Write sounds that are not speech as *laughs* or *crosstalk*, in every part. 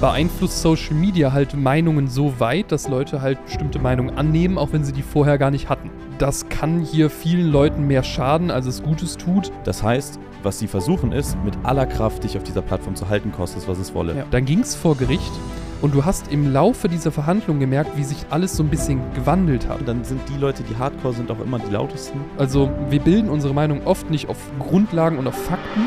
beeinflusst Social Media halt Meinungen so weit, dass Leute halt bestimmte Meinungen annehmen, auch wenn sie die vorher gar nicht hatten. Das kann hier vielen Leuten mehr schaden, als es Gutes tut. Das heißt, was sie versuchen ist, mit aller Kraft dich auf dieser Plattform zu halten, kostet es, was es wolle. Ja. Dann ging es vor Gericht und du hast im Laufe dieser Verhandlung gemerkt, wie sich alles so ein bisschen gewandelt hat. Und dann sind die Leute, die hardcore sind, auch immer die lautesten. Also, wir bilden unsere Meinung oft nicht auf Grundlagen und auf Fakten.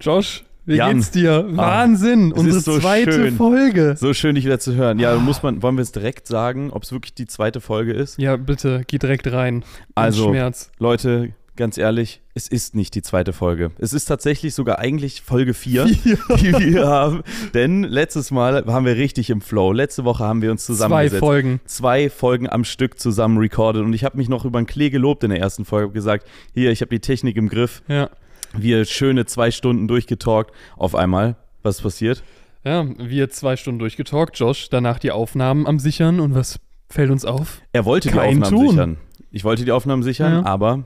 Josh, wie Jan. geht's dir? Ah, Wahnsinn, es unsere so zweite schön. Folge. So schön, dich wieder zu hören. Ja, muss man, wollen wir es direkt sagen, ob es wirklich die zweite Folge ist? Ja, bitte, geh direkt rein. Also, Schmerz. Leute, ganz ehrlich, es ist nicht die zweite Folge. Es ist tatsächlich sogar eigentlich Folge 4, *laughs* Vier. die wir haben. Denn letztes Mal waren wir richtig im Flow. Letzte Woche haben wir uns Zwei zusammengesetzt. Folgen. Zwei Folgen am Stück zusammen recorded. Und ich habe mich noch über den Klee gelobt in der ersten Folge. Hab gesagt, hier, ich habe die Technik im Griff. Ja. Wir schöne zwei Stunden durchgetalkt. Auf einmal, was ist passiert? Ja, wir zwei Stunden durchgetalkt, Josh, danach die Aufnahmen am Sichern und was fällt uns auf? Er wollte die Kein Aufnahmen Tun. sichern. Ich wollte die Aufnahmen sichern, Ja. aber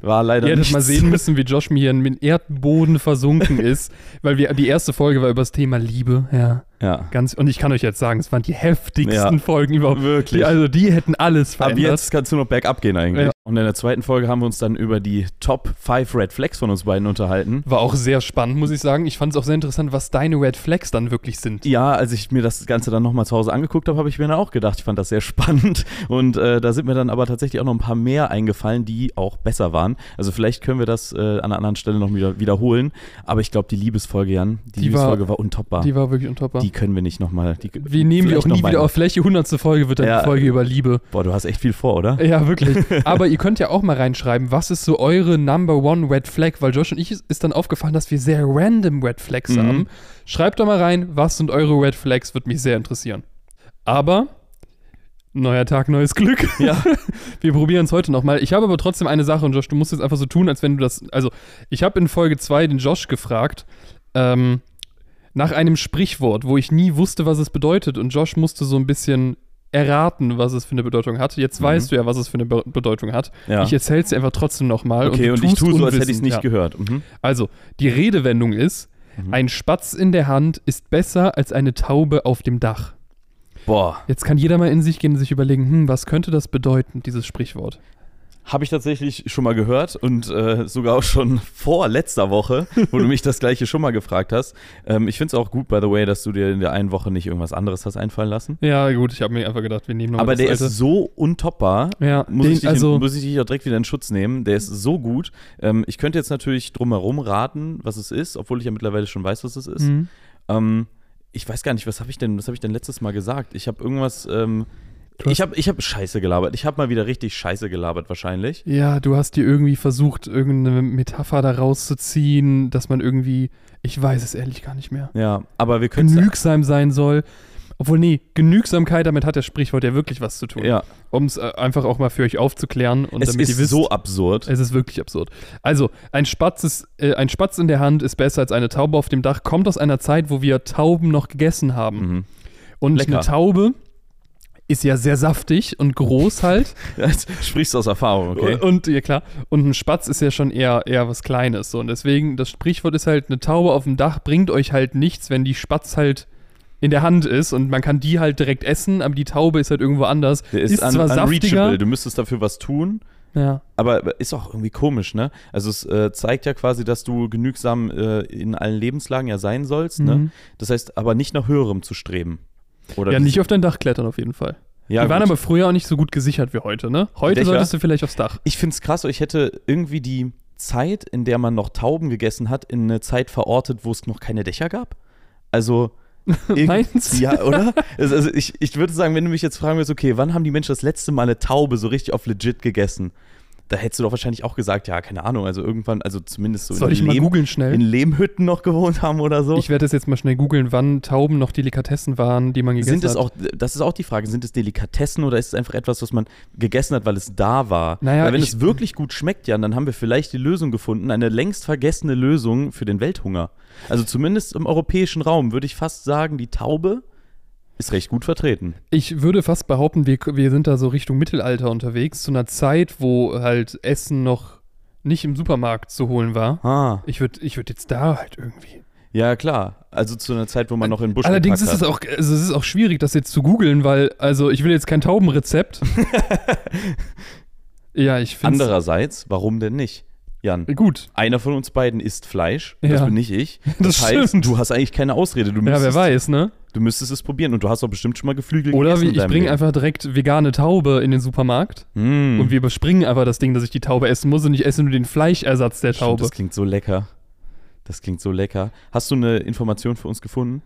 war leider Ihr hättet mal sehen müssen, wie Josh mir hier in den Erdboden versunken *laughs* ist, weil wir die erste Folge war über das Thema Liebe, ja. Ja, Ganz, und ich kann euch jetzt sagen, es waren die heftigsten Ja. Folgen überhaupt. wirklich. Die, also die hätten alles verändert. jetzt kannst du noch bergab gehen eigentlich. Ja. Und in der zweiten Folge haben wir uns dann über die Top 5 Red Flags von uns beiden unterhalten. War auch sehr spannend, muss ich sagen. Ich fand es auch sehr interessant, was deine Red Flags dann wirklich sind. Ja, als ich mir das Ganze dann nochmal zu Hause angeguckt habe, habe ich mir dann auch gedacht, ich fand das sehr *laughs* spannend. Und äh, da sind mir dann aber tatsächlich auch noch ein paar mehr eingefallen, die auch besser waren. Also vielleicht können wir das äh, an einer anderen Stelle noch wieder wiederholen. Aber ich glaube, die Liebesfolge, Jan, die, Die war- Liebesfolge war, untoppbar. Die war wirklich untoppbar. Die können wir nicht nochmal. wir nehmen die auch nie wieder auf. Vielleicht die hundertste Folge wird dann Ja. die Folge über Liebe. Boah, du hast echt viel vor, oder? Ja, wirklich. *laughs* Aber ihr könnt ja auch mal reinschreiben, was ist so eure Number One Red Flag? Weil Josh und ich ist, ist dann aufgefallen, dass wir sehr random Red Flags Mhm. haben. Schreibt doch mal rein, was sind eure Red Flags? Würde mich sehr interessieren. Aber neuer Tag, neues Glück. Ja. *laughs* Wir probieren es heute nochmal. Ich habe aber trotzdem eine Sache und Josh, du musst jetzt einfach so tun, als wenn du das. Also, ich habe in Folge 2 den Josh gefragt, ähm, nach einem Sprichwort, wo ich nie wusste, was es bedeutet. Und Josh musste so ein bisschen erraten, was es für eine Bedeutung hat. Jetzt Mhm. weißt du ja, was es für eine Be Bedeutung hat. ja. Ich erzähle es dir einfach trotzdem nochmal. okay, und, du ich tue so, als hätte ich es nicht ja. gehört. Mhm. Also, die Redewendung ist: Mhm. Ein Spatz in der Hand ist besser als eine Taube auf dem Dach. Boah. Jetzt kann jeder mal in sich gehen und sich überlegen, hm, was könnte das bedeuten, dieses Sprichwort? Habe ich tatsächlich schon mal gehört und äh, sogar auch schon vor letzter Woche, wo du mich das gleiche schon mal gefragt hast. Ähm, ich finde es auch gut, by the way, dass du dir in der einen Woche nicht irgendwas anderes hast einfallen lassen. Ja, gut, ich habe mir einfach gedacht, wir nehmen nochmal Aber der alte. ist so untoppbar. ja, Muss, den, ich dich, also, muss ich dich auch direkt wieder in Schutz nehmen. Der ist so gut. Ähm, ich könnte jetzt natürlich drumherum raten, was es ist, obwohl ich ja mittlerweile schon weiß, was es ist. mhm. Ähm, ich weiß gar nicht, was habe ich denn, was habe ich denn letztes Mal gesagt? Ich habe irgendwas, ähm, ich habe ich hab Scheiße gelabert. Ich habe mal wieder richtig Scheiße gelabert wahrscheinlich. ja, du hast dir irgendwie versucht, irgendeine Metapher da rauszuziehen, dass man irgendwie, ich weiß es ehrlich gar nicht mehr, Ja, aber wir können genügsam sein soll. Obwohl, nee, Genügsamkeit, damit hat das Sprichwort ja wirklich was zu tun. ja, Um es äh, einfach auch mal für euch aufzuklären und es damit ist ihr wisst, so absurd. Es ist wirklich absurd. Also, ein Spatz, ist, äh, ein Spatz in der Hand ist besser als eine Taube auf dem Dach, kommt aus einer Zeit, wo wir Tauben noch gegessen haben. Mhm. Und Lecker. eine Taube ist ja sehr saftig und groß halt. *laughs* Jetzt sprichst du aus Erfahrung, okay? Und ja klar, und ein Spatz ist ja schon eher, eher was Kleines. So. Und deswegen, das Sprichwort ist halt, eine Taube auf dem Dach bringt euch halt nichts, wenn die Spatz halt in der Hand ist und man kann die halt direkt essen, aber die Taube ist halt irgendwo anders. Der ist, un zwar unreachable. saftiger, Du müsstest dafür was tun, ja, aber ist auch irgendwie komisch, ne? Also es äh, zeigt ja quasi, dass du genügsam äh, in allen Lebenslagen ja sein sollst, ne? mhm. Das heißt, aber nicht nach höherem zu streben. Oder ja, nicht auf dein Dach klettern auf jeden Fall. Ja, die waren gut. aber früher auch nicht so gut gesichert wie heute, ne? Heute Dächer? solltest du vielleicht aufs Dach. Ich finde es krass, ich hätte irgendwie die Zeit, in der man noch Tauben gegessen hat, in eine Zeit verortet, wo es noch keine Dächer gab. Also. *laughs* Meinst du? Ja, oder? Also, also ich, ich würde sagen, wenn du mich jetzt fragen würdest, okay, wann haben die Menschen das letzte Mal eine Taube so richtig auf legit gegessen? Da hättest du doch wahrscheinlich auch gesagt, ja, keine Ahnung, also irgendwann, also zumindest so Soll in, ich mal Lehm, googeln schnell? in Lehmhütten noch gewohnt haben oder so. Ich werde das jetzt mal schnell googeln, wann Tauben noch Delikatessen waren, die man gegessen sind es hat. auch, das ist auch die Frage, sind es Delikatessen oder ist es einfach etwas, was man gegessen hat, weil es da war? Naja, weil wenn ich- es wirklich gut schmeckt, Jan, dann haben wir vielleicht die Lösung gefunden, eine längst vergessene Lösung für den Welthunger. Also zumindest im europäischen Raum würde ich fast sagen, die Taube ist recht gut vertreten. Ich würde fast behaupten, wir, wir sind da so Richtung Mittelalter unterwegs, zu einer Zeit, wo halt Essen noch nicht im Supermarkt zu holen war. Ah. Ich würde ich würd jetzt da halt irgendwie. Ja, klar. Also zu einer Zeit, wo man noch in Busch Allerdings ist es auch, also es ist auch schwierig, das jetzt zu googeln, weil, also ich will jetzt kein Taubenrezept. *laughs* ja, ich finde Andererseits, warum denn nicht? Jan, Gut. einer von uns beiden isst Fleisch, das Ja. bin nicht ich. *laughs* Das Das, heißt, stimmt. du hast eigentlich keine Ausrede. Du Ja, müsstest, wer weiß, ne? Du müsstest es probieren und du hast doch bestimmt schon mal Geflügel Oder gegessen in ich bringe einfach direkt vegane Taube in den Supermarkt Mm. und wir überspringen einfach das Ding, dass ich die Taube essen muss und ich esse nur den Fleischersatz der Stimmt, Taube. Das klingt so lecker. Das klingt so lecker. Hast du eine Information für uns gefunden?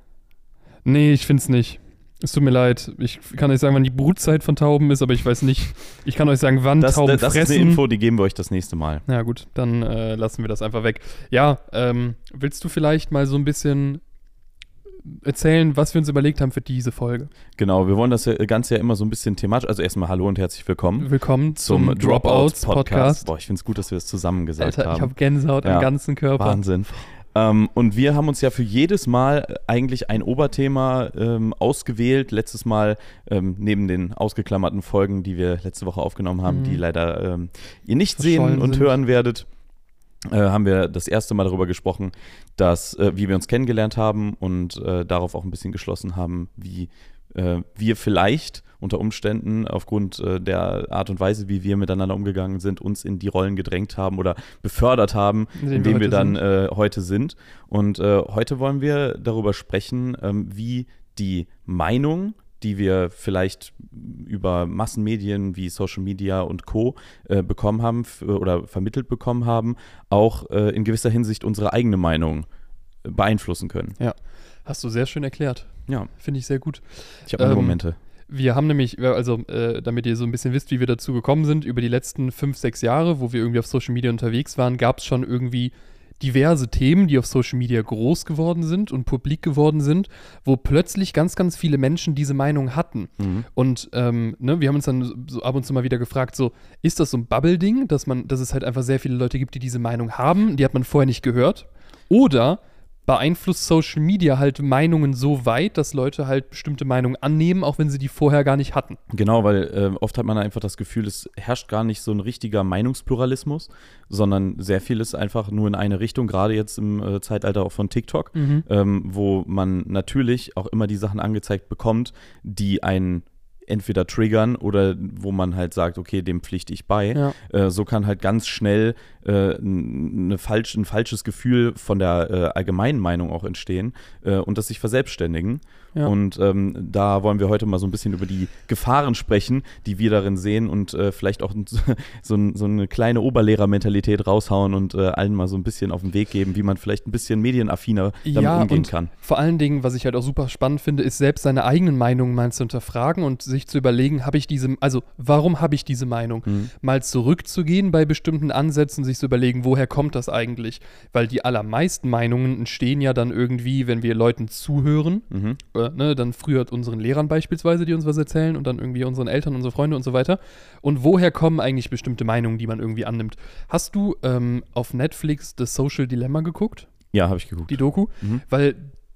Nee, ich find's nicht. Es tut mir leid. Ich kann euch sagen, wann die Brutzeit von Tauben ist, aber ich weiß nicht. Ich kann euch sagen, wann Das, Tauben das ist fressen. eine Info, die geben wir euch das nächste Mal. Ja, gut, dann äh, lassen wir das einfach weg. Ja, ähm, willst du vielleicht mal so ein bisschen erzählen, was wir uns überlegt haben für diese Folge? Genau, wir wollen das Ganze ja immer so ein bisschen thematisch. Also erstmal hallo und herzlich willkommen Willkommen zum, zum, Dropouts Podcast. Boah, ich finde es gut, dass wir das zusammen gesagt Alter, ich haben. habe Gänsehaut Ja. am ganzen Körper. Wahnsinn. Ähm, und wir haben uns ja für jedes Mal eigentlich ein Oberthema ähm, ausgewählt. Letztes Mal ähm, neben den ausgeklammerten Folgen, die wir letzte Woche aufgenommen haben, Mhm. die leider ähm, ihr nicht Verschollen sehen und sind. hören werdet, äh, haben wir das erste Mal darüber gesprochen, dass äh, wie wir uns kennengelernt haben und äh, darauf auch ein bisschen geschlossen haben, wie äh, wir vielleicht unter Umständen aufgrund äh, der Art und Weise, wie wir miteinander umgegangen sind, uns in die Rollen gedrängt haben oder befördert haben, In denen wir dann äh, heute sind. Und äh, heute wollen wir darüber sprechen, ähm, wie die Meinung, die wir vielleicht über Massenmedien wie Social Media und Co. Äh, bekommen haben f- oder vermittelt bekommen haben, auch äh, in gewisser Hinsicht unsere eigene Meinung äh, beeinflussen können. Hast du sehr schön erklärt. Ja, Finde ich sehr gut. ich habe meine Ähm, Momente. Wir haben nämlich, also äh, damit ihr so ein bisschen wisst, wie wir dazu gekommen sind, über die letzten fünf, sechs Jahre, wo wir irgendwie auf Social Media unterwegs waren, gab es schon irgendwie diverse Themen, die auf Social Media groß geworden sind und publik geworden sind, wo plötzlich ganz, ganz viele Menschen diese Meinung hatten. Mhm. Und ähm, ne, wir haben uns dann so ab und zu mal wieder gefragt, so, ist das so ein Bubble-Ding, dass man, dass es halt einfach sehr viele Leute gibt, die diese Meinung haben, die hat man vorher nicht gehört? Oder beeinflusst Social Media halt Meinungen so weit, dass Leute halt bestimmte Meinungen annehmen, auch wenn sie die vorher gar nicht hatten? Genau, weil äh, oft hat man einfach das Gefühl, es herrscht gar nicht so ein richtiger Meinungspluralismus, sondern sehr viel ist einfach nur in eine Richtung, gerade jetzt im äh, Zeitalter auch von TikTok, ähm, wo man natürlich auch immer die Sachen angezeigt bekommt, die einen entweder triggern oder wo man halt sagt, okay, dem pflichte ich bei. Ja. Äh, so kann halt ganz schnell äh, eine falsch, ein falsches Gefühl von der äh, allgemeinen Meinung auch entstehen äh, und das sich verselbstständigen. Ja. Und ähm, da wollen wir heute mal so ein bisschen über die Gefahren sprechen, die wir darin sehen und äh, vielleicht auch so, so eine kleine Oberlehrermentalität raushauen und äh, allen mal so ein bisschen auf den Weg geben, wie man vielleicht ein bisschen medienaffiner damit Ja, umgehen kann. Vor allen Dingen, was ich halt auch super spannend finde, ist selbst seine eigenen Meinungen mal zu hinterfragen und sich zu überlegen, habe ich diese, also warum habe ich diese Meinung? Mhm. Mal zurückzugehen bei bestimmten Ansätzen, sich zu überlegen, woher kommt das eigentlich? Weil die allermeisten Meinungen entstehen ja dann irgendwie, wenn wir Leuten zuhören, Mhm. äh, ne, dann früher unseren Lehrern beispielsweise, die uns was erzählen und dann irgendwie unseren Eltern, unsere Freunde und so weiter. Und woher kommen eigentlich bestimmte Meinungen, die man irgendwie annimmt? Hast du ähm, auf Netflix The Social Dilemma geguckt? Ja, habe ich geguckt. die Doku, Mhm. weil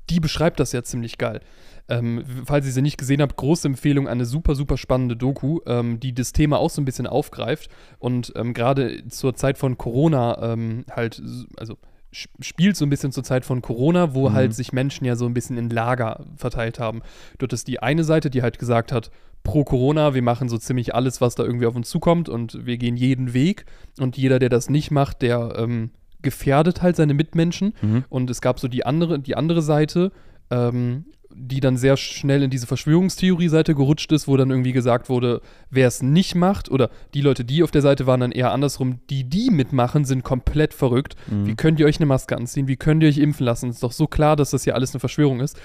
die beschreibt das ja ziemlich geil. Ähm, falls ihr sie nicht gesehen habt, große Empfehlung, eine super, super spannende Doku, ähm, die das Thema auch so ein bisschen aufgreift und ähm, gerade zur Zeit von Corona ähm, halt, also spielt so ein bisschen zur Zeit von Corona, wo Mhm. halt sich Menschen ja so ein bisschen in Lager verteilt haben. Dort ist die eine Seite, die halt gesagt hat, pro Corona, wir machen so ziemlich alles, was da irgendwie auf uns zukommt und wir gehen jeden Weg und jeder, der das nicht macht, der ähm, gefährdet halt seine Mitmenschen. Mhm. Und es gab so die andere, die andere Seite, ähm, die dann sehr schnell in diese Verschwörungstheorie-Seite gerutscht ist, wo dann irgendwie gesagt wurde, wer es nicht macht, oder die Leute, die auf der Seite waren, dann eher andersrum, die, die mitmachen, sind komplett verrückt. Mhm. Wie könnt ihr euch eine Maske anziehen? Wie könnt ihr euch impfen lassen? Ist doch so klar, dass das hier alles eine Verschwörung ist.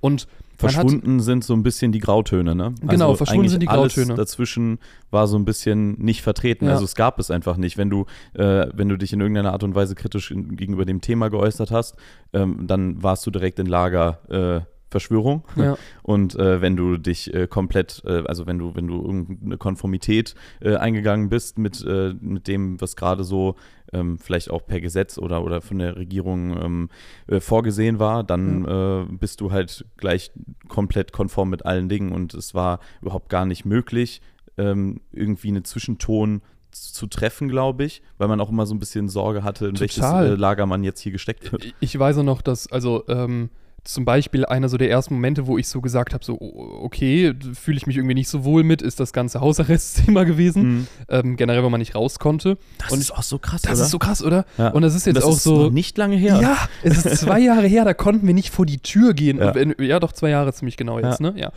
Und man hat, Verschwunden sind so ein bisschen die Grautöne, ne? Genau, verschwunden eigentlich sind die alles Grautöne. dazwischen war so ein bisschen nicht vertreten. Ja. Also es gab es einfach nicht. Wenn du, äh, wenn du dich in irgendeiner Art und Weise kritisch in, gegenüber dem Thema geäußert hast, ähm, dann warst du direkt in Lager äh, Verschwörung. ja, Und äh, wenn du dich äh, komplett, äh, also wenn du, wenn du irgendeine Konformität äh, eingegangen bist mit, äh, mit dem, was gerade so ähm, vielleicht auch per Gesetz oder, oder von der Regierung ähm, äh, vorgesehen war, dann äh, bist du halt gleich komplett konform mit allen Dingen und es war überhaupt gar nicht möglich, ähm, irgendwie einen Zwischenton zu treffen, glaube ich, weil man auch immer so ein bisschen Sorge hatte, in welches Total. äh, Lager man jetzt hier gesteckt wird. Ich- Ich weiß auch noch, dass, also ähm, zum Beispiel einer so der ersten Momente, wo ich so gesagt habe, so, o- okay, fühle ich mich irgendwie nicht so wohl mit, ist das ganze Hausarrestzimmer *laughs* gewesen. Mhm. Ähm, generell, weil man nicht raus konnte. Das Und ist auch so krass, Das oder? ist so krass, oder? Ja. Und das ist jetzt das auch ist so. nicht lange her. Ja, es ist zwei *laughs* Jahre her, da konnten wir nicht vor die Tür gehen. Ja. Wenn, ja doch, zwei Jahre ziemlich genau jetzt, ne? Ja.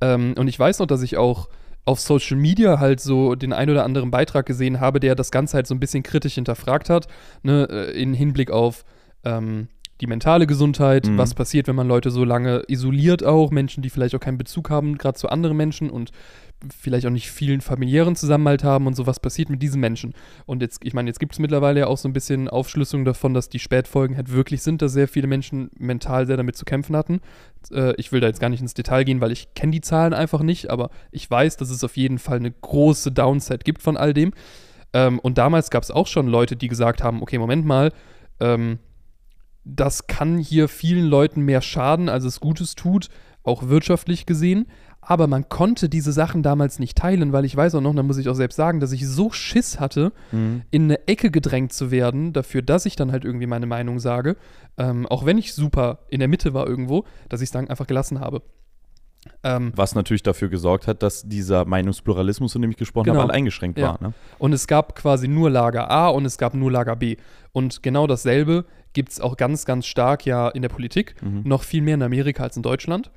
Ähm, und ich weiß noch, dass ich auch auf Social Media halt so den ein oder anderen Beitrag gesehen habe, der das Ganze halt so ein bisschen kritisch hinterfragt hat, ne, äh, in Hinblick auf ähm, die mentale Gesundheit, Mhm. was passiert, wenn man Leute so lange isoliert auch, Menschen, die vielleicht auch keinen Bezug haben, gerade zu anderen Menschen und vielleicht auch nicht vielen familiären Zusammenhalt haben und so, was passiert mit diesen Menschen. Und jetzt, ich meine, jetzt gibt es mittlerweile ja auch so ein bisschen Aufschlüsselung davon, dass die Spätfolgen halt wirklich sind, dass sehr viele Menschen mental sehr damit zu kämpfen hatten. Äh, ich will da jetzt gar nicht ins Detail gehen, weil ich kenne die Zahlen einfach nicht, aber ich weiß, dass es auf jeden Fall eine große Downside gibt von all dem. Ähm, und damals gab es auch schon Leute, die gesagt haben, okay, Moment mal, ähm, das kann hier vielen Leuten mehr schaden, als es Gutes tut, auch wirtschaftlich gesehen. Aber man konnte diese Sachen damals nicht teilen, weil ich weiß auch noch, da muss ich auch selbst sagen, dass ich so Schiss hatte, Mhm. in eine Ecke gedrängt zu werden, dafür, dass ich dann halt irgendwie meine Meinung sage, ähm, auch wenn ich super in der Mitte war irgendwo, dass ich es dann einfach gelassen habe. Ähm, Was natürlich dafür gesorgt hat, dass dieser Meinungspluralismus, von dem ich gesprochen Genau. habe, halt eingeschränkt Ja. war. Ne? Und es gab quasi nur Lager A und es gab nur Lager B. Und genau dasselbe gibt es auch ganz, ganz stark ja in der Politik, Mhm. noch viel mehr in Amerika als in Deutschland,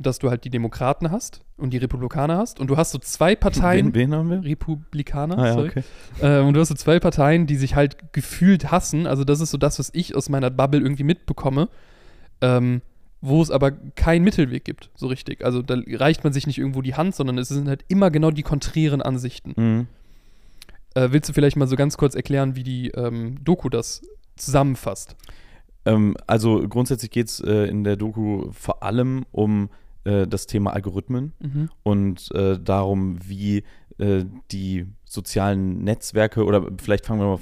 dass du halt die Demokraten hast und die Republikaner hast. Und du hast so zwei Parteien. Wen, wen haben wir? Republikaner, Ah, ja, sorry. okay. Äh, und du hast so zwei Parteien, die sich halt gefühlt hassen. Also das ist so das, was ich aus meiner Bubble irgendwie mitbekomme. Ähm, wo es aber keinen Mittelweg gibt, so richtig. Also da reicht man sich nicht irgendwo die Hand, sondern es sind halt immer genau die konträren Ansichten. Mhm. Äh, willst du vielleicht mal so ganz kurz erklären, wie die ähm, Doku das zusammenfasst? Ähm, also grundsätzlich geht es äh, in der Doku vor allem um äh, das Thema Algorithmen Mhm. und äh, darum, wie äh, die sozialen Netzwerke oder vielleicht fangen wir mal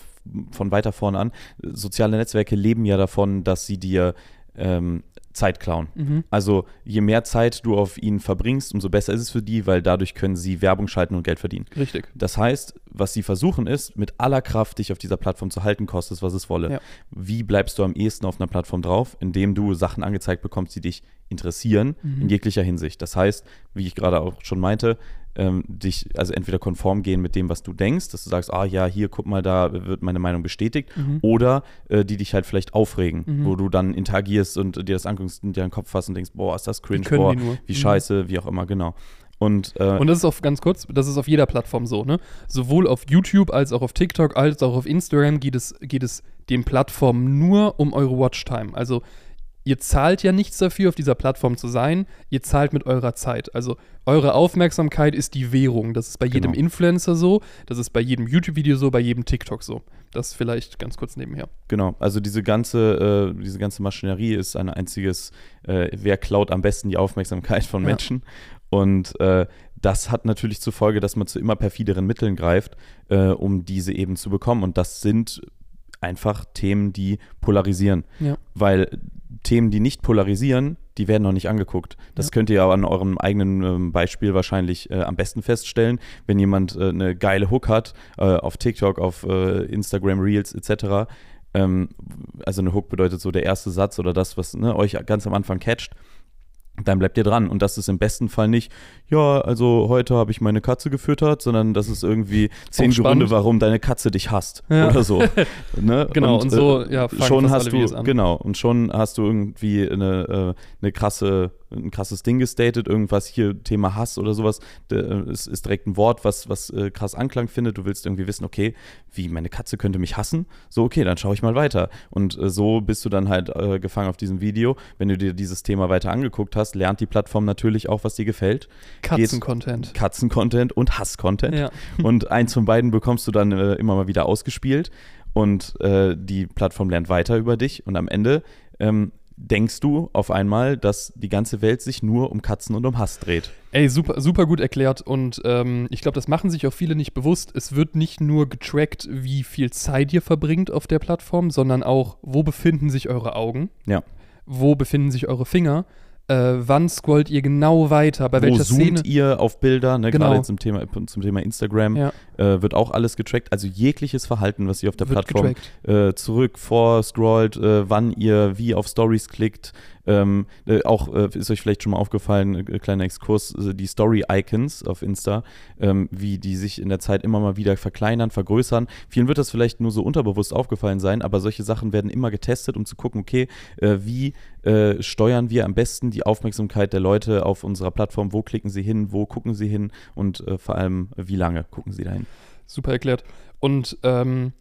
von weiter vorne an. Soziale Netzwerke leben ja davon, dass sie dir ähm, Zeit klauen. Mhm. Also je mehr Zeit du auf ihnen verbringst, umso besser ist es für die, weil dadurch können sie Werbung schalten und Geld verdienen. Richtig. Das heißt, was sie versuchen ist, mit aller Kraft dich auf dieser Plattform zu halten, kostet es, was es wolle. Ja. Wie bleibst du am ehesten auf einer Plattform drauf? Indem du Sachen angezeigt bekommst, die dich interessieren, Mhm. in jeglicher Hinsicht. Das heißt, wie ich gerade auch schon meinte, ähm, dich also entweder konform gehen mit dem, was du denkst, dass du sagst, ah ja, hier, guck mal, da wird meine Meinung bestätigt, Mhm. oder äh, die dich halt vielleicht aufregen, Mhm. wo du dann interagierst und dir das anguckst und dir einen Kopf fasst und denkst, boah, ist das cringe, boah, wie Mhm. scheiße, wie auch immer, genau. Und, äh, Und das ist auch ganz kurz, das ist auf jeder Plattform so, ne? Sowohl auf YouTube als auch auf TikTok als auch auf Instagram geht es, geht es den Plattformen nur um eure Watchtime. Also ihr zahlt ja nichts dafür, auf dieser Plattform zu sein, ihr zahlt mit eurer Zeit. Also eure Aufmerksamkeit ist die Währung. Das ist bei jedem Genau. Influencer so, das ist bei jedem YouTube-Video so, bei jedem TikTok so. Das vielleicht ganz kurz nebenher. Genau, also diese ganze, äh, diese ganze Maschinerie ist ein einziges, äh, wer klaut am besten die Aufmerksamkeit von Ja. Menschen. Und äh, das hat natürlich zur Folge, dass man zu immer perfideren Mitteln greift, äh, um diese eben zu bekommen. Und das sind einfach Themen, die polarisieren. Ja. Weil Themen, die nicht polarisieren, die werden noch nicht angeguckt. Das Ja. könnt ihr aber an eurem eigenen ähm, Beispiel wahrscheinlich äh, am besten feststellen. Wenn jemand äh, eine geile Hook hat, äh, auf TikTok, auf äh, Instagram Reels etc., ähm, also eine Hook bedeutet so der erste Satz oder das, was ne, euch ganz am Anfang catcht, dann bleibt ihr dran. Und das ist im besten Fall nicht, ja, also heute habe ich meine Katze gefüttert, sondern das ist irgendwie zehn. Gründe, warum deine Katze dich hasst Ja. oder so. *laughs* ne? Genau, und so, ja, schon hast du, an. genau, und schon hast du irgendwie eine, äh, eine krasse, ein krasses Ding gestatet, irgendwas hier, Thema Hass oder sowas, äh, ist, ist direkt ein Wort, was, was äh, krass Anklang findet. Du willst irgendwie wissen, okay, wie meine Katze könnte mich hassen? So, okay, dann schaue ich mal weiter. Und äh, so bist du dann halt äh, gefangen auf diesem Video. Wenn du dir dieses Thema weiter angeguckt hast, lernt die Plattform natürlich auch, was dir gefällt. Katzen-Content. Katzen-Content und Hass-Content. Ja. *laughs* Und eins von beiden bekommst du dann äh, immer mal wieder ausgespielt. Und äh, die Plattform lernt weiter über dich. Und am Ende ähm, denkst du auf einmal, dass die ganze Welt sich nur um Katzen und um Hass dreht. Ey, super, super gut erklärt und ähm, ich glaube, das machen sich auch viele nicht bewusst. Es wird nicht nur getrackt, wie viel Zeit ihr verbringt auf der Plattform, sondern auch, wo befinden sich eure Augen, Ja. wo befinden sich eure Finger, äh, wann scrollt ihr genau weiter, bei Wo welcher zoomt Szene. ihr auf Bilder, ne? Genau. gerade jetzt zum Thema, zum Thema Instagram, Ja. äh, wird auch alles getrackt. Also jegliches Verhalten, was ihr auf der wird Plattform äh, zurück, vor, scrollt, äh, wann ihr wie auf Stories klickt. Ähm, äh, auch äh, ist euch vielleicht schon mal aufgefallen, äh, kleiner Exkurs, äh, die Story-Icons auf Insta, ähm, wie die sich in der Zeit immer mal wieder verkleinern, vergrößern. Vielen wird das vielleicht nur so unterbewusst aufgefallen sein, aber solche Sachen werden immer getestet, um zu gucken, okay, äh, wie äh, steuern wir am besten die Aufmerksamkeit der Leute auf unserer Plattform, wo klicken sie hin, wo gucken sie hin und vor allem, wie lange gucken sie dahin. Super erklärt. Und ähm,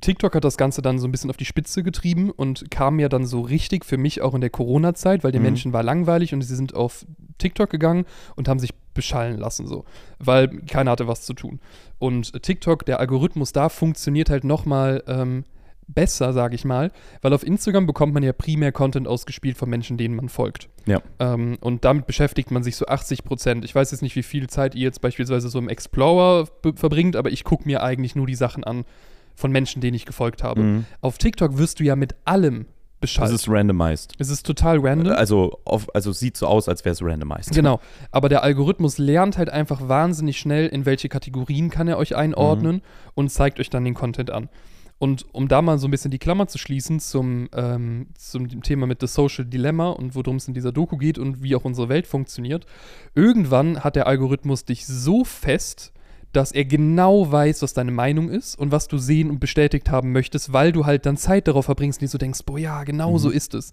TikTok hat das Ganze dann so ein bisschen auf die Spitze getrieben und kam ja dann so richtig für mich auch in der Corona-Zeit, weil den Mhm. Menschen war langweilig und sie sind auf TikTok gegangen und haben sich beschallen lassen, so. Weil keiner hatte was zu tun. Und TikTok, der Algorithmus da funktioniert halt nochmal ähm, besser, sage ich mal, weil auf Instagram bekommt man ja primär Content ausgespielt von Menschen, denen man folgt. Ja. Ähm, und damit beschäftigt man sich so 80 Prozent. Ich weiß jetzt nicht, wie viel Zeit ihr jetzt beispielsweise so im Explorer verbringt, aber ich gucke mir eigentlich nur die Sachen an von Menschen, denen ich gefolgt habe. Mhm. Auf TikTok wirst du ja mit allem Das beschallt. ist randomized. es ist total random. Also, auf, also sieht so aus, als wäre es randomized. Genau, aber der Algorithmus lernt halt einfach wahnsinnig schnell, in welche Kategorien kann er euch einordnen Mhm. und zeigt euch dann den Content an. Und um da mal so ein bisschen die Klammer zu schließen zum, ähm, zum Thema mit The Social Dilemma und worum es in dieser Doku geht und wie auch unsere Welt funktioniert, irgendwann hat der Algorithmus dich so fest, dass er genau weiß, was deine Meinung ist und was du sehen und bestätigt haben möchtest, weil du halt dann Zeit darauf verbringst, dir so denkst, boah ja, genau Mhm. so ist es.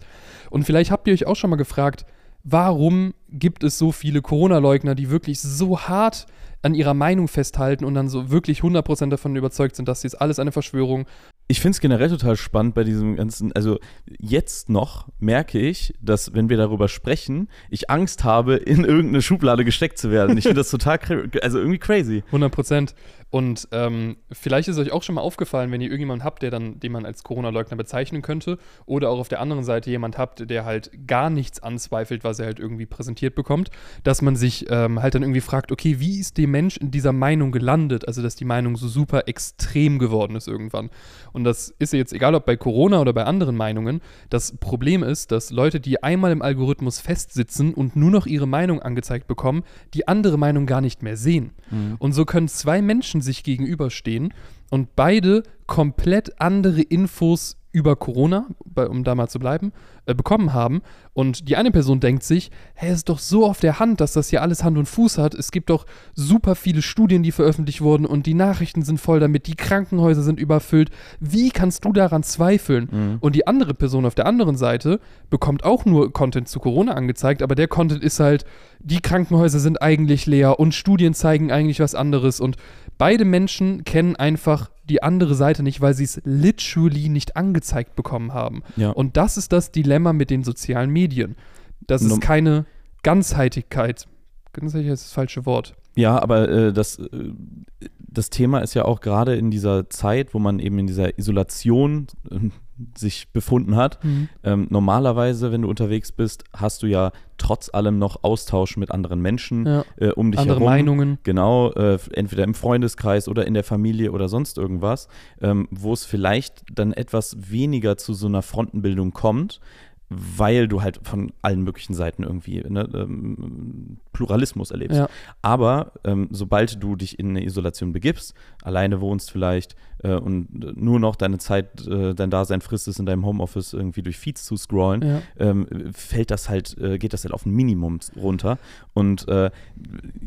Und vielleicht habt ihr euch auch schon mal gefragt, warum gibt es so viele Corona-Leugner, die wirklich so hart an ihrer Meinung festhalten und dann so wirklich 100% davon überzeugt sind, dass dies alles eine Verschwörung Ich finde es generell total spannend bei diesem ganzen, also jetzt noch merke ich, dass wenn wir darüber sprechen, ich Angst habe, in irgendeine Schublade gesteckt zu werden. Ich finde das total, also irgendwie crazy. 100 Prozent. Und ähm, vielleicht ist euch auch schon mal aufgefallen, wenn ihr irgendjemanden habt, der dann, den man als Corona-Leugner bezeichnen könnte, oder auch auf der anderen Seite jemand habt, der halt gar nichts anzweifelt, was er halt irgendwie präsentiert bekommt, dass man sich ähm, halt dann irgendwie fragt, okay, wie ist der Mensch in dieser Meinung gelandet? Also, dass die Meinung so super extrem geworden ist irgendwann. Und das ist ja jetzt egal, ob bei Corona oder bei anderen Meinungen. Das Problem ist, dass Leute, die einmal im Algorithmus festsitzen und nur noch ihre Meinung angezeigt bekommen, die andere Meinung gar nicht mehr sehen. Und so können zwei Menschen sich gegenüberstehen und beide komplett andere Infos über Corona, bei, um da mal zu bleiben, äh, bekommen haben. Und die eine Person denkt sich, hey, es ist doch so auf der Hand, dass das hier alles Hand und Fuß hat. Es gibt doch super viele Studien, die veröffentlicht wurden und die Nachrichten sind voll damit, die Krankenhäuser sind überfüllt. Wie kannst du daran zweifeln? Mhm. Und die andere Person auf der anderen Seite bekommt auch nur Content zu Corona angezeigt, aber der Content ist halt, die Krankenhäuser sind eigentlich leer und Studien zeigen eigentlich was anderes. Und beide Menschen kennen einfach die andere Seite nicht, weil sie es literally nicht angezeigt bekommen haben. Ja. Und das ist das Dilemma mit den sozialen Medien. Das ist keine Ganzheitlichkeit. Ganzheitlichkeit ist das falsche Wort. Ja, aber äh, das, äh, das Thema ist ja auch gerade in dieser Zeit, wo man eben in dieser Isolation äh, sich befunden hat. Ähm, normalerweise, wenn du unterwegs bist, hast du ja trotz allem noch Austausch mit anderen Menschen Ja. äh, um dich Andere herum. Meinungen. Genau, äh, entweder im Freundeskreis oder in der Familie oder sonst irgendwas, ähm, wo es vielleicht dann etwas weniger zu so einer Frontenbildung kommt, weil du halt von allen möglichen Seiten irgendwie ne, ähm, Pluralismus erlebst. Ja. Aber ähm, sobald du dich in eine Isolation begibst, alleine wohnst vielleicht äh, und nur noch deine Zeit, äh, dein Dasein frisst es in deinem Homeoffice irgendwie durch Feeds zu scrollen, Ja. ähm, fällt das halt, äh, geht das halt auf ein Minimum runter. Und äh,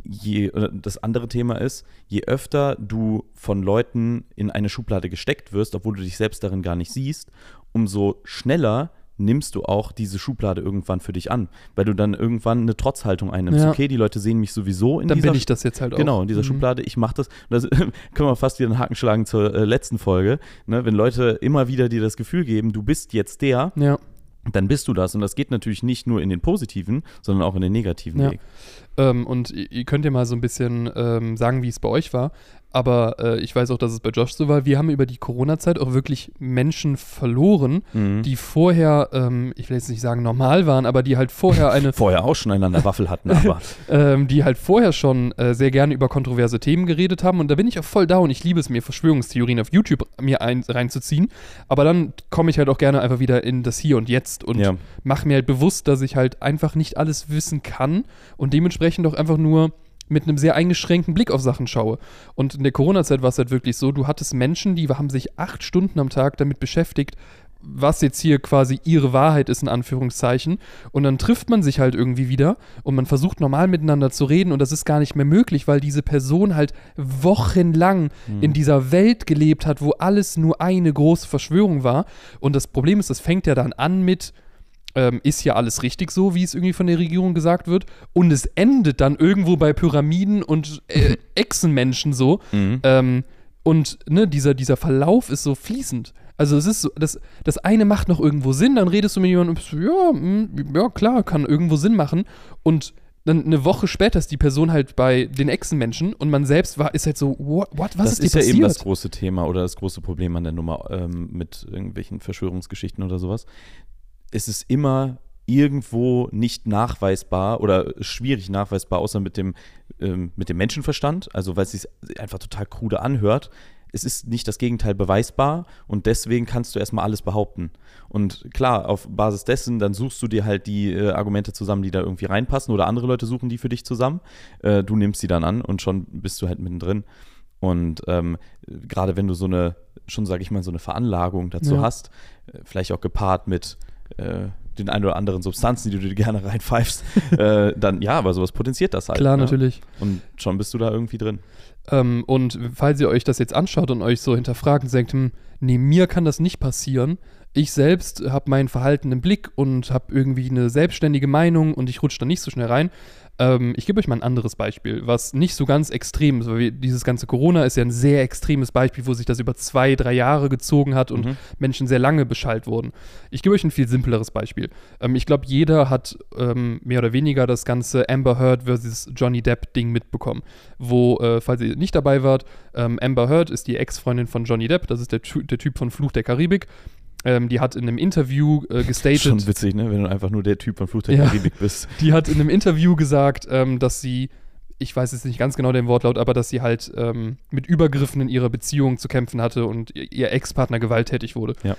je, äh, das andere Thema ist, je öfter du von Leuten in eine Schublade gesteckt wirst, obwohl du dich selbst darin gar nicht siehst, umso schneller nimmst du auch diese Schublade irgendwann für dich an, weil du dann irgendwann eine Trotzhaltung einnimmst. Ja. Okay, die Leute sehen mich sowieso in Dann dieser bin ich das jetzt halt auch. Genau, in dieser Mhm. Schublade, ich mache das. Das *laughs* können wir fast wieder einen Haken schlagen zur äh, letzten Folge. Ne? Wenn Leute immer wieder dir das Gefühl geben, du bist jetzt der, Ja. dann bist du das. Und das geht natürlich nicht nur in den positiven, sondern auch in den negativen Ja. Weg. Ähm, und ihr ihr könnt ja mal so ein bisschen ähm, sagen, wie es bei euch war. aber äh, ich weiß auch, dass es bei Josh so war. Wir haben über die Corona-Zeit auch wirklich Menschen verloren, Mhm. die vorher, ähm, ich will jetzt nicht sagen normal waren, aber die halt vorher *laughs* eine, Vorher auch schon einen an der Waffel hatten, aber *laughs* ähm, die halt vorher schon äh, sehr gerne über kontroverse Themen geredet haben. Und da bin ich auch voll down. Ich liebe es mir, Verschwörungstheorien auf YouTube mir ein, reinzuziehen. Aber dann komme ich halt auch gerne einfach wieder in das Hier und Jetzt und ja. mache mir halt bewusst, dass ich halt einfach nicht alles wissen kann und dementsprechend auch einfach nur mit einem sehr eingeschränkten Blick auf Sachen schaue. Und in der Corona-Zeit war es halt wirklich so, du hattest Menschen, die haben sich acht Stunden am Tag damit beschäftigt, was jetzt hier quasi ihre Wahrheit ist, in Anführungszeichen. Und dann trifft man sich halt irgendwie wieder und man versucht normal miteinander zu reden und das ist gar nicht mehr möglich, weil diese Person halt wochenlang Mhm. in dieser Welt gelebt hat, wo alles nur eine große Verschwörung war. Und das Problem ist, das fängt ja dann an mit, ähm, ist ja alles richtig so, wie es irgendwie von der Regierung gesagt wird. Und es endet dann irgendwo bei Pyramiden und äh, *laughs* Echsenmenschen so. Mhm. Ähm, und ne, dieser, dieser Verlauf ist so fließend. Also es ist so, das, das eine macht noch irgendwo Sinn, dann redest du mit jemandem und bist so, ja, mm, ja, klar, kann irgendwo Sinn machen. Und dann eine Woche später ist die Person halt bei den Echsenmenschen und man selbst war, ist halt so, what, what was das ist ist ja passiert? eben das große Thema oder das große Problem an der Nummer ähm, mit irgendwelchen Verschwörungsgeschichten oder sowas. Es ist immer irgendwo nicht nachweisbar oder schwierig nachweisbar, außer mit dem, ähm, mit dem Menschenverstand, also weil es sich einfach total krude anhört. Es ist nicht das Gegenteil beweisbar und deswegen kannst du erstmal alles behaupten. Und klar, auf Basis dessen, dann suchst du dir halt die äh, Argumente zusammen, die da irgendwie reinpassen oder andere Leute suchen die für dich zusammen. Äh, du nimmst sie dann an und schon bist du halt mittendrin. Und ähm, gerade wenn du so eine, schon sage ich mal, so eine Veranlagung dazu Ja. hast, äh, vielleicht auch gepaart mit äh, den ein oder anderen Substanzen, die du dir gerne reinpfeifst, *laughs* äh, dann ja, aber sowas potenziert das halt. Klar, ne? natürlich. Und schon bist du da irgendwie drin. Ähm, und falls ihr euch das jetzt anschaut und euch so hinterfragt und sagt, hm, nee, mir kann das nicht passieren. Ich selbst habe mein Verhalten im Blick und habe irgendwie eine selbstständige Meinung und ich rutsche da nicht so schnell rein. Ähm, ich gebe euch mal ein anderes Beispiel, was nicht so ganz extrem ist, weil wir, dieses ganze Corona ist ja ein sehr extremes Beispiel, wo sich das über zwei, drei Jahre gezogen hat und Mhm. Menschen sehr lange beschallt wurden. Ich gebe euch ein viel simpleres Beispiel. Ähm, ich glaube, jeder hat ähm, mehr oder weniger das ganze Amber Heard versus Johnny Depp Ding mitbekommen, wo, äh, falls ihr nicht dabei wart, ähm, Amber Heard ist die Ex-Freundin von Johnny Depp, das ist der, der Typ von Fluch der Karibik. Ähm, die hat in einem Interview äh, gestated, Schon witzig, ne? wenn du einfach nur der Typ von Fluch der Ja. Karibik bist. *laughs* die hat in einem Interview gesagt, ähm, dass sie, ich weiß jetzt nicht ganz genau den Wortlaut, aber dass sie halt ähm, mit Übergriffen in ihrer Beziehung zu kämpfen hatte und ihr, ihr Ex-Partner gewalttätig wurde. Ja.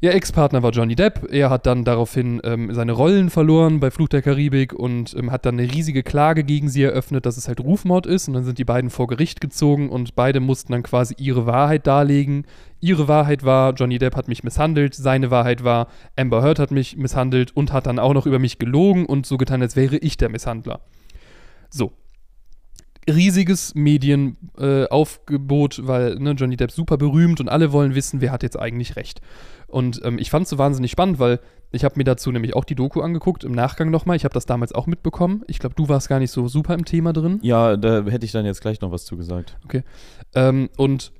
Ihr Ex-Partner war Johnny Depp. Er hat dann daraufhin ähm, seine Rollen verloren bei Fluch der Karibik und ähm, hat dann eine riesige Klage gegen sie eröffnet, dass es halt Rufmord ist. Und dann sind die beiden vor Gericht gezogen und beide mussten dann quasi ihre Wahrheit darlegen. Ihre Wahrheit war, Johnny Depp hat mich misshandelt. Seine Wahrheit war, Amber Heard hat mich misshandelt und hat dann auch noch über mich gelogen und so getan, als wäre ich der Misshandler. So. Riesiges Medienaufgebot, äh, weil ne, Johnny Depp super berühmt und alle wollen wissen, wer hat jetzt eigentlich recht. Und ähm, ich fand es so wahnsinnig spannend, weil ich habe mir dazu nämlich auch die Doku angeguckt, im Nachgang nochmal. Ich habe das damals auch mitbekommen. Ich glaube, du warst gar nicht so super im Thema drin. Ja, da hätte ich dann jetzt gleich noch was zu gesagt. Ähm, und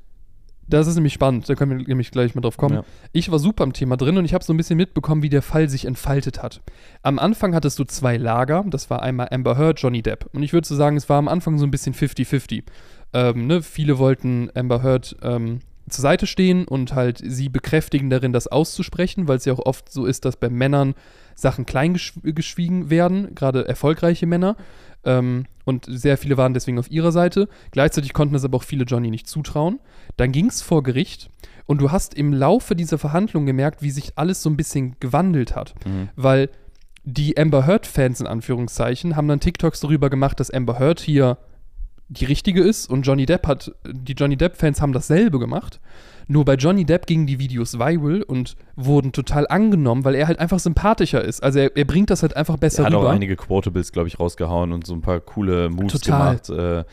das ist nämlich spannend, da können wir nämlich gleich mal drauf kommen. Ja. Ich war super im Thema drin und ich habe so ein bisschen mitbekommen, wie der Fall sich entfaltet hat. Am Anfang hattest du zwei Lager, das war einmal Amber Heard, Johnny Depp. Und ich würde so sagen, es war am Anfang so ein bisschen 50-50. Ähm, ne? Viele wollten Amber Heard ähm, zur Seite stehen und halt sie bekräftigen darin, das auszusprechen, weil es ja auch oft so ist, dass bei Männern Sachen klein geschw geschwiegen werden, gerade erfolgreiche Männer. Ähm, und sehr viele waren deswegen auf ihrer Seite. Gleichzeitig konnten es aber auch viele Johnny nicht zutrauen. Dann ging es vor Gericht und du hast im Laufe dieser Verhandlung gemerkt, wie sich alles so ein bisschen gewandelt hat. Mhm. Weil die Amber Heard-Fans in Anführungszeichen haben dann TikToks darüber gemacht, dass Amber Heard hier die richtige ist und Johnny Depp hat, die Johnny Depp-Fans haben dasselbe gemacht. Nur bei Johnny Depp gingen die Videos viral und wurden total angenommen, weil er halt einfach sympathischer ist. Also er, er bringt das halt einfach besser Er hat auch rüber. einige Quotables, glaube ich, rausgehauen und so ein paar coole Moves Total. gemacht. Äh,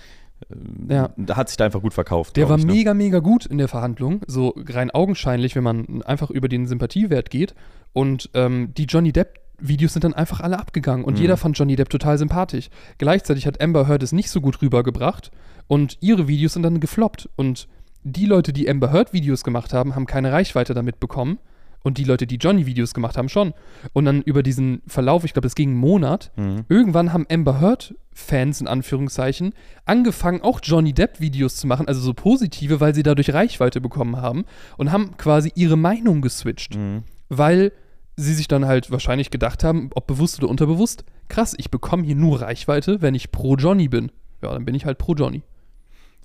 Ja. Hat sich da einfach gut verkauft. Der war ich, ne? mega, mega gut in der Verhandlung, so rein augenscheinlich, wenn man einfach über den Sympathiewert geht. Und ähm, die Johnny Depp-Videos sind dann einfach alle abgegangen und Mhm. jeder fand Johnny Depp total sympathisch. Gleichzeitig hat Amber Heard es nicht so gut rübergebracht und ihre Videos sind dann gefloppt. Und die Leute, die Amber Heard-Videos gemacht haben, haben keine Reichweite damit bekommen. Und die Leute, die Johnny-Videos gemacht haben, schon. Und dann über diesen Verlauf, ich glaube, das ging einen Monat, Mhm. irgendwann haben Amber Heard-Fans in Anführungszeichen angefangen, auch Johnny Depp-Videos zu machen, also so positive, weil sie dadurch Reichweite bekommen haben und haben quasi ihre Meinung geswitcht. Mhm. Weil sie sich dann halt wahrscheinlich gedacht haben, ob bewusst oder unterbewusst, krass, ich bekomme hier nur Reichweite, wenn ich pro Johnny bin. Ja, dann bin ich halt pro Johnny.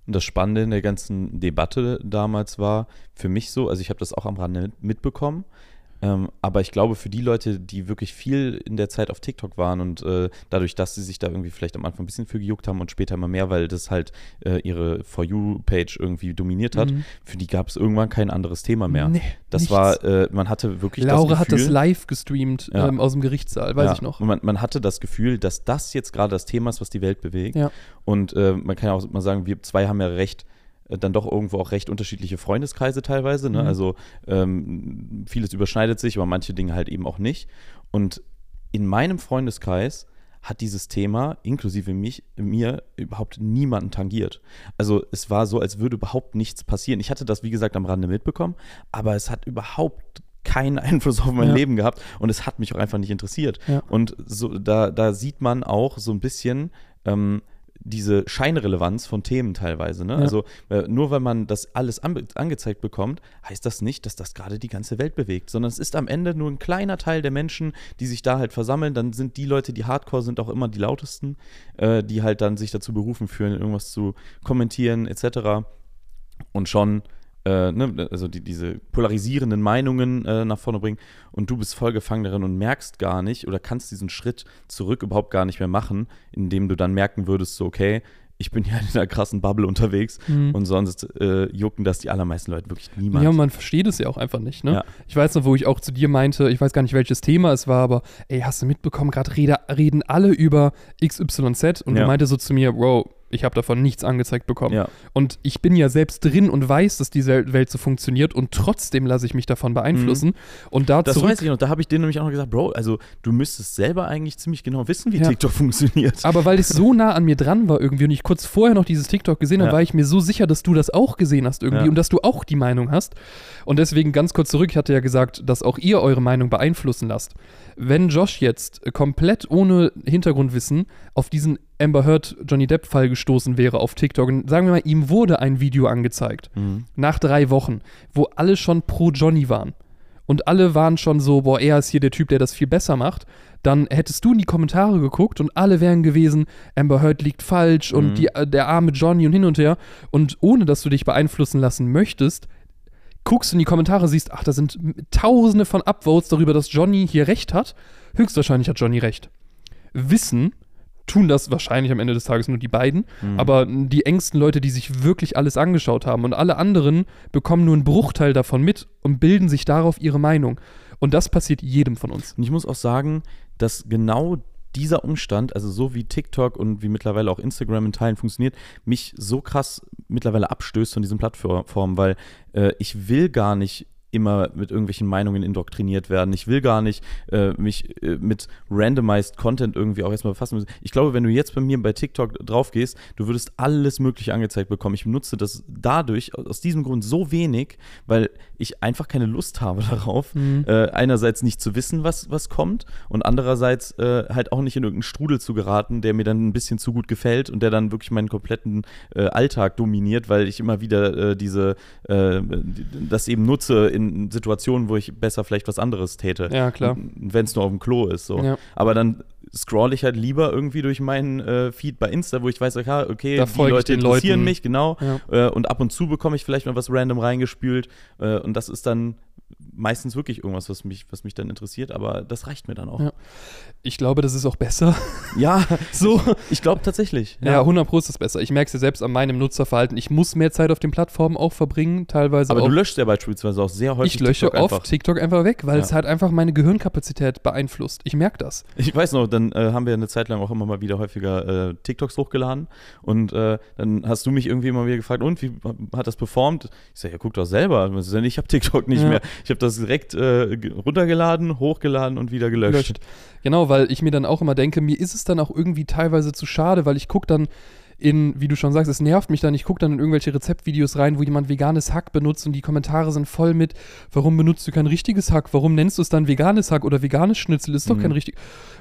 Und das Spannende in der ganzen Debatte damals war für mich so, also ich habe das auch am Rande mitbekommen, ähm, aber ich glaube, für die Leute, die wirklich viel in der Zeit auf TikTok waren und äh, dadurch, dass sie sich da irgendwie vielleicht am Anfang ein bisschen für gejuckt haben und später immer mehr, weil das halt äh, ihre For You-Page irgendwie dominiert hat, Mhm. für die gab es irgendwann kein anderes Thema mehr. Nee, das nichts. war, äh, man hatte wirklich Laura das hat Gefühl, das live gestreamt Ja. ähm, aus dem Gerichtssaal, weiß ja, ich noch. Man, man hatte das Gefühl, dass das jetzt gerade das Thema ist, was die Welt bewegt. Ja. Und äh, man kann ja auch mal sagen, wir zwei haben ja recht, dann doch irgendwo auch recht unterschiedliche Freundeskreise teilweise. Ne? Mhm. Also ähm, vieles überschneidet sich, aber manche Dinge halt eben auch nicht. Und in meinem Freundeskreis hat dieses Thema, inklusive mich, mir, überhaupt niemanden tangiert. Also es war so, als würde überhaupt nichts passieren. Ich hatte das, wie gesagt, am Rande mitbekommen, aber es hat überhaupt keinen *laughs* Einfluss auf mein Ja. Leben gehabt und es hat mich auch einfach nicht interessiert. Ja. Und so, da, da sieht man auch so ein bisschen ähm, diese Scheinrelevanz von Themen teilweise. Ne? Ja. Also äh, nur weil man das alles angezeigt bekommt, heißt das nicht, dass das gerade die ganze Welt bewegt, sondern es ist am Ende nur ein kleiner Teil der Menschen, die sich da halt versammeln. Dann sind die Leute, die Hardcore sind, auch immer die lautesten, äh, die halt dann sich dazu berufen fühlen, irgendwas zu kommentieren etc. Und schon äh, ne, also die, diese polarisierenden Meinungen äh, nach vorne bringen und du bist voll gefangen darin und merkst gar nicht oder kannst diesen Schritt zurück überhaupt gar nicht mehr machen, indem du dann merken würdest, so, okay, ich bin ja in einer krassen Bubble unterwegs Mhm. und sonst äh, jucken das die allermeisten Leute wirklich niemand. Ja, man versteht es ja auch einfach nicht, ne? Ja. Ich weiß noch, wo ich auch zu dir meinte, ich weiß gar nicht, welches Thema es war, aber ey, hast du mitbekommen, gerade rede, reden alle über XYZ und Ja. du meinte so zu mir, Bro, ich habe davon nichts angezeigt bekommen. Ja. Und ich bin ja selbst drin und weiß, dass diese Welt so funktioniert und trotzdem lasse ich mich davon beeinflussen. Und da Mhm. Das weiß ich noch, da habe ich dir nämlich auch noch gesagt, Bro, also du müsstest selber eigentlich ziemlich genau wissen, wie Ja. TikTok funktioniert. Aber weil es so nah an mir dran war irgendwie und ich kurz vorher noch dieses TikTok gesehen habe, Ja. war ich mir so sicher, dass du das auch gesehen hast irgendwie und dass du auch die Meinung hast. Und deswegen ganz kurz zurück, ich hatte ja gesagt, dass auch ihr eure Meinung beeinflussen lasst. Wenn Josh jetzt komplett ohne Hintergrundwissen auf diesen Amber Heard Johnny Depp Fall gestoßen wäre auf TikTok und sagen wir mal, ihm wurde ein Video angezeigt Mhm. nach drei Wochen, wo alle schon pro Johnny waren. Und alle waren schon so, boah, er ist hier der Typ, der das viel besser macht. Dann hättest du in die Kommentare geguckt und alle wären gewesen, Amber Heard liegt falsch und Mhm. die, äh, der arme Johnny und hin und her. Und ohne, dass du dich beeinflussen lassen möchtest, guckst du in die Kommentare, siehst, ach, da sind tausende von Upvotes darüber, dass Johnny hier recht hat. Höchstwahrscheinlich hat Johnny recht. Wissen tun das wahrscheinlich am Ende des Tages nur die beiden, Mhm. aber die engsten Leute, die sich wirklich alles angeschaut haben und alle anderen bekommen nur einen Bruchteil davon mit und bilden sich darauf ihre Meinung. Und das passiert jedem von uns. Und ich muss auch sagen, dass genau dieser Umstand, also so wie TikTok und wie mittlerweile auch Instagram in Teilen funktioniert, mich so krass mittlerweile abstößt von diesen Plattformen, weil äh, ich will gar nicht immer mit irgendwelchen Meinungen indoktriniert werden. Ich will gar nicht äh, mich äh, mit randomized Content irgendwie auch erstmal befassen müssen. Ich glaube, wenn du jetzt bei mir bei TikTok drauf gehst, du würdest alles Mögliche angezeigt bekommen. Ich benutze das dadurch, aus diesem Grund so wenig, weil ich einfach keine Lust habe *laughs* darauf, Mhm. äh, einerseits nicht zu wissen, was, was kommt und andererseits äh, halt auch nicht in irgendeinen Strudel zu geraten, der mir dann ein bisschen zu gut gefällt und der dann wirklich meinen kompletten äh, Alltag dominiert, weil ich immer wieder äh, diese, die- das eben nutze in Situationen, wo ich besser vielleicht was anderes täte. Ja, klar. Wenn es nur auf dem Klo ist. So. Ja. Aber dann scroll ich halt lieber irgendwie durch meinen äh, Feed bei Insta, wo ich weiß, okay, okay Da die Leute interessieren Leuten. mich, genau. Ja. Äh, und ab und zu bekomme ich vielleicht mal was random reingespült. Äh, und das ist dann meistens wirklich irgendwas, was mich, was mich dann interessiert, aber das reicht mir dann auch. Ja. Ich glaube, das ist auch besser. Ja, *laughs* so. ich glaube tatsächlich. Ja, 100 Pro ist das besser. Ich merke es ja selbst an meinem Nutzerverhalten. Ich muss mehr Zeit auf den Plattformen auch verbringen, teilweise aber auch. du löschst ja beispielsweise auch sehr häufig. ich lösche TikTok oft einfach. TikTok einfach weg, weil Ja. es halt einfach meine Gehirnkapazität beeinflusst. Ich merke das. Ich weiß noch, dann äh, haben wir eine Zeit lang auch immer mal wieder häufiger äh, TikToks hochgeladen und äh, dann hast du mich irgendwie immer wieder gefragt, und wie hat das performt? Ich sage, ja, guck doch selber. Ja nicht- Ich habe TikTok nicht Ja. mehr. Ich habe das direkt äh, ge- runtergeladen, hochgeladen und wieder gelöscht. gelöscht. Genau, weil ich mir dann auch immer denke, mir ist es dann auch irgendwie teilweise zu schade, weil ich gucke dann in, wie du schon sagst, es nervt mich dann, ich gucke dann in irgendwelche Rezeptvideos rein, wo jemand veganes Hack benutzt und die Kommentare sind voll mit, warum benutzt du kein richtiges Hack, warum nennst du es dann veganes Hack oder veganes Schnitzel, ist doch Mhm. kein richtig.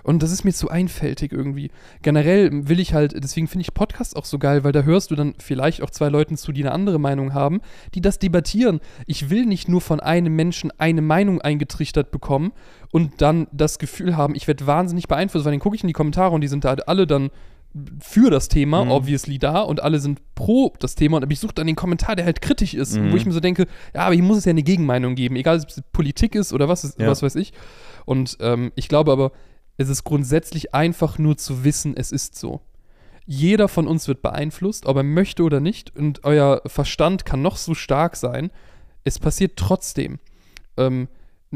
Und das ist mir zu einfältig irgendwie. Generell will ich halt, deswegen finde ich Podcasts auch so geil, weil da hörst du dann vielleicht auch zwei Leuten zu, die eine andere Meinung haben, die das debattieren. Ich will nicht nur von einem Menschen eine Meinung eingetrichtert bekommen und dann das Gefühl haben, ich werde wahnsinnig beeinflusst, weil dann gucke ich in die Kommentare und die sind da alle dann für das Thema, Mhm. obviously da, und alle sind pro das Thema. Und ich suche dann den Kommentar, der halt kritisch ist, Mhm. wo ich mir so denke, ja, aber hier muss es ja eine Gegenmeinung geben, egal ob es Politik ist oder was, ist, Ja. was weiß ich. Und ähm, ich glaube aber, es ist grundsätzlich einfach nur zu wissen, es ist so. Jeder von uns wird beeinflusst, ob er möchte oder nicht, und euer Verstand kann noch so stark sein. Es passiert trotzdem. Ähm,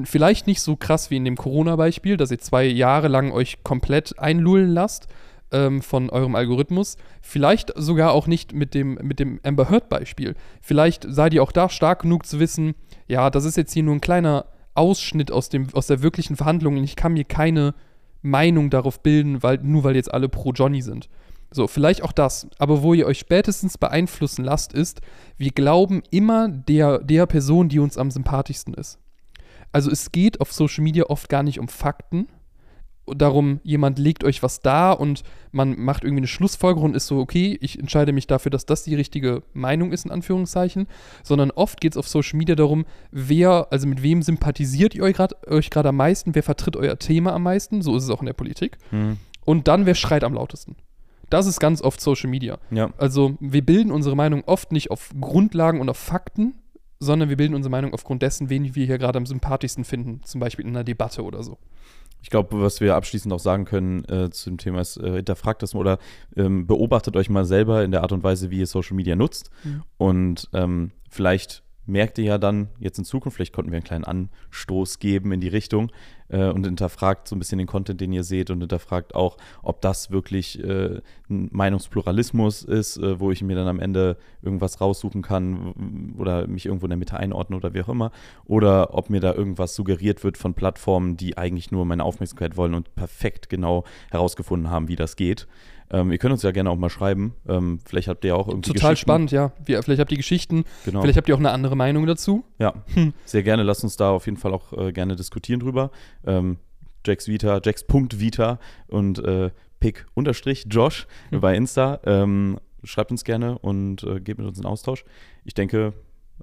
vielleicht nicht so krass wie in dem Corona-Beispiel, dass ihr zwei Jahre lang euch komplett einlullen lasst ähm, von eurem Algorithmus. Vielleicht sogar auch nicht mit dem, mit dem Amber Heard-Beispiel. Vielleicht seid ihr auch da stark genug zu wissen, ja, das ist jetzt hier nur ein kleiner Ausschnitt aus, dem, aus der wirklichen Verhandlung und ich kann mir keine Meinung darauf bilden, weil, nur weil jetzt alle pro Johnny sind. So, vielleicht auch das. Aber wo ihr euch spätestens beeinflussen lasst, ist, wir glauben immer der, der Person, die uns am sympathischsten ist. Also es geht auf Social Media oft gar nicht um Fakten. Darum, jemand legt euch was dar und man macht irgendwie eine Schlussfolgerung und ist so, okay, ich entscheide mich dafür, dass das die richtige Meinung ist, in Anführungszeichen. Sondern oft geht es auf Social Media darum, wer, also mit wem sympathisiert ihr euch gerade euch gerade am meisten, wer vertritt euer Thema am meisten, so ist es auch in der Politik. Mhm. Und dann, wer schreit am lautesten. Das ist ganz oft Social Media. Ja. Also wir bilden unsere Meinung oft nicht auf Grundlagen und auf Fakten, sondern wir bilden unsere Meinung aufgrund dessen, wen wir hier gerade am sympathischsten finden, zum Beispiel in einer Debatte oder so. Ich glaube, was wir abschließend auch sagen können äh, zu dem Thema ist, äh, hinterfragt das mal oder ähm, beobachtet euch mal selber in der Art und Weise, wie ihr Social Media nutzt. Mhm. Und ähm, vielleicht merkt ihr ja dann jetzt in Zukunft, vielleicht konnten wir einen kleinen Anstoß geben in die Richtung äh, und hinterfragt so ein bisschen den Content, den ihr seht und hinterfragt auch, ob das wirklich äh, ein Meinungspluralismus ist, äh, wo ich mir dann am Ende irgendwas raussuchen kann oder mich irgendwo in der Mitte einordne oder wie auch immer. Oder ob mir da irgendwas suggeriert wird von Plattformen, die eigentlich nur meine Aufmerksamkeit wollen und perfekt genau herausgefunden haben, wie das geht. Ähm, ihr könnt uns ja gerne auch mal schreiben. Ähm, vielleicht habt ihr ja auch irgendwie Total spannend, ja. Wir, vielleicht habt ihr Geschichten, Genau. vielleicht habt ihr auch eine andere Meinung dazu. Ja, Hm. sehr gerne. Lasst uns da auf jeden Fall auch äh, gerne diskutieren drüber. Ähm, Jax Vita, Jax.vita und äh, Pick unterstrich Josh Hm. bei Insta. Ähm, schreibt uns gerne und äh, geht mit uns in Austausch. Ich denke,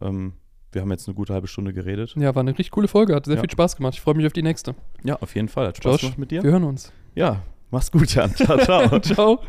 ähm, wir haben jetzt eine gute halbe Stunde geredet. Ja, war eine richtig coole Folge, hat sehr Ja. viel Spaß gemacht. Ich freue mich auf die nächste. Ja, auf jeden Fall. Hat Spaß Josh, gemacht mit dir. wir hören uns. Ja, mach's gut, Jan. Ciao, ciao. *laughs* Ciao.